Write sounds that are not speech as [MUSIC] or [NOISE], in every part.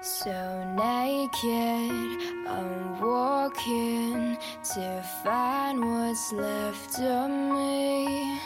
So naked, I'm walking to find what's left of me.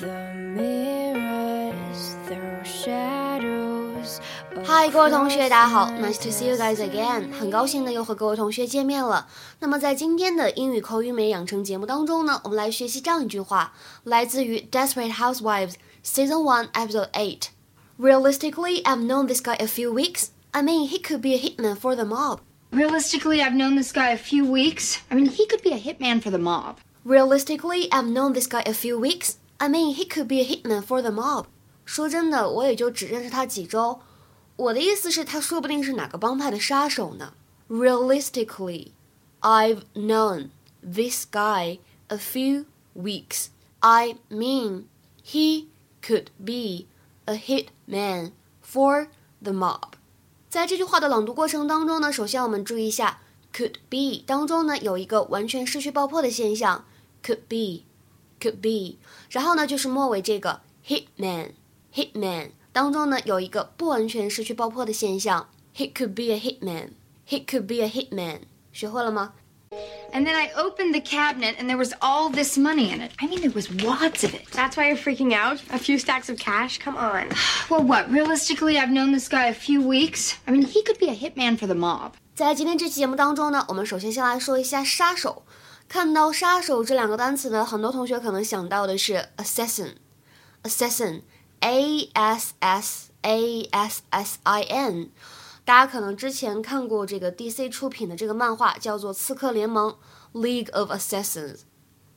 The mirrors throw shadows. 嗨，各位同学，大家好，Nice to see you guys again，很高兴呢又和各位同学见面了。那么在今天的英语口语美养成节目当中呢，我们来学习这样一句话，来自于《Desperate Housewives》Season One Episode Eight。Realistically, I've known this guy a few weeks. I mean, he could be a hitman for the mob. Realistically, I've known this guy a few weeks. I mean, he could be a hitman for the mob. Realistically, I've known this guy a few weeks. I mean, he could be a hitman for the mob. 说真的，我也就只认识他几周。我的意思是，他说不定是哪个帮派的杀手呢。Realistically, I've known this guy a few weeks. I mean, he could be a hitman for the mob. 在这句话的朗读过程当中呢，首先我们注意一下 could be 当中呢有一个完全失去爆破的现象，could be，could be，然后呢就是末尾这个 hitman，hitman 当中呢有一个不完全失去爆破的现象，he could be a hitman，he could be a hitman，学会了吗 ？And then I opened the cabinet and there was all this money in it. I mean, there was wads of it. That's why you're freaking out? A few stacks of cash? Come on. [SIGHS] Well, what? Realistically, I've known this guy a few weeks. I mean, he could be a hitman for the mob. 在今天这期节目当中呢，我们首先先来说一下杀手。看到“杀手”这两个单词呢，很多同学可能想到的是 assassin，assassin，a s s a s s i n。 大家可能之前看过这个 DC 出品的这个漫画，叫做《刺客联盟》（League of Assassins），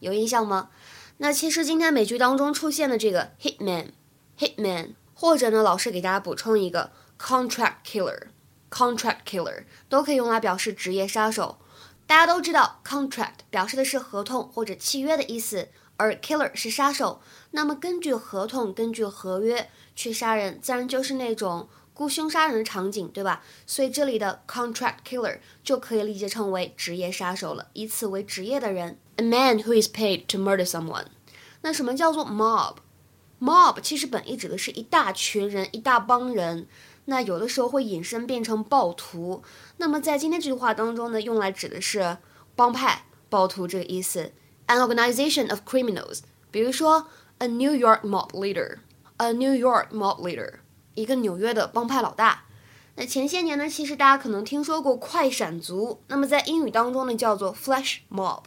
有印象吗？那其实今天美剧当中出现的这个 Hitman，Hitman，或者呢，老师给大家补充一个 Contract Killer，Contract Killer 都可以用来表示职业杀手。大家都知道，contract 表示的是合同或者契约的意思，而 killer 是杀手。那么根据合同、根据合约去杀人，自然就是那种。雇凶杀人的场景，对吧？所以这里的 contract killer 就可以理解成为职业杀手了，以此为职业的人，a man who is paid to murder someone。那什么叫做 mob？mob 其实本意指的是一大群人、一大帮人，那有的时候会引申变成暴徒。那么在今天这句话当中呢，用来指的是帮派、暴徒这个意思，an organization of criminals。比如说，a New York mob leader，a New York mob leader。一个纽约的帮派老大。那前些年呢，其实大家可能听说过快闪族，那么在英语当中呢叫做 flash mob。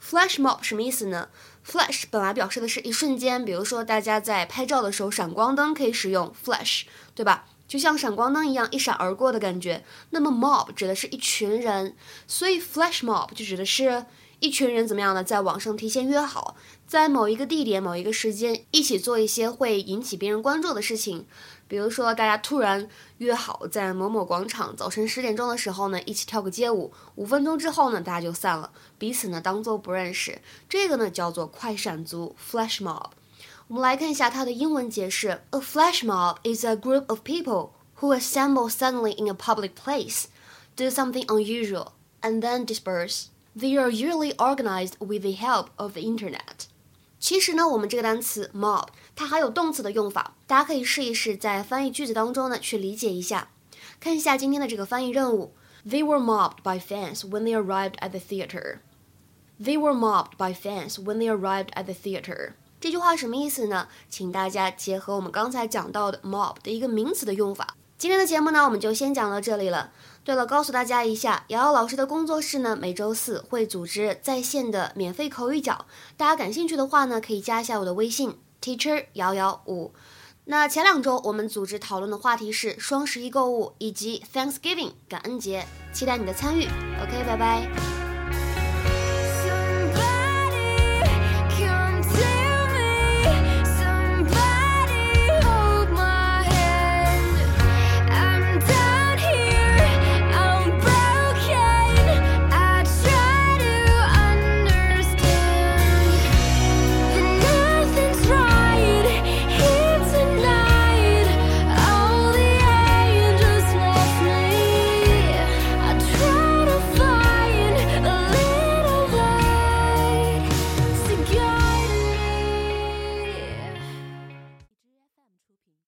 flash mob 什么意思呢？flash 本来表示的是一瞬间，比如说大家在拍照的时候，闪光灯可以使用 flash，对吧？就像闪光灯一样一闪而过的感觉。那么 mob 指的是一群人，所以 flash mob 就指的是。一群人怎么样呢？在网上提前约好，在某一个地点、某一个时间，一起做一些会引起别人关注的事情。比如说，大家突然约好在某某广场，早晨十点钟的时候呢，一起跳个街舞。五分钟之后呢，大家就散了，彼此呢当做不认识。这个呢叫做快闪族 （flash mob）。我们来看一下它的英文解释：A flash mob is a group of people who assemble suddenly in a public place, do something unusual, and then disperse. They are usually organized with the help of the internet。其实呢，我们这个单词 mob 它还有动词的用法，大家可以试一试在翻译句子当中呢去理解一下。看一下今天的这个翻译任务：They were mobbed by fans when they arrived at the theater. They were mobbed by fans when they arrived at the theater. 这句话什么意思呢？请大家结合我们刚才讲到的 mob 的一个名词的用法。 今天的节目呢，我们就先讲到这里了。对了，告诉大家一下，瑶瑶老师的工作室呢，每周四会组织在线的免费口语角，大家感兴趣的话呢，可以加一下我的微信 teacher 瑶瑶五。那前两周我们组织讨论的话题是双十一购物以及 Thanksgiving 感恩节，期待你的参与。OK，拜拜。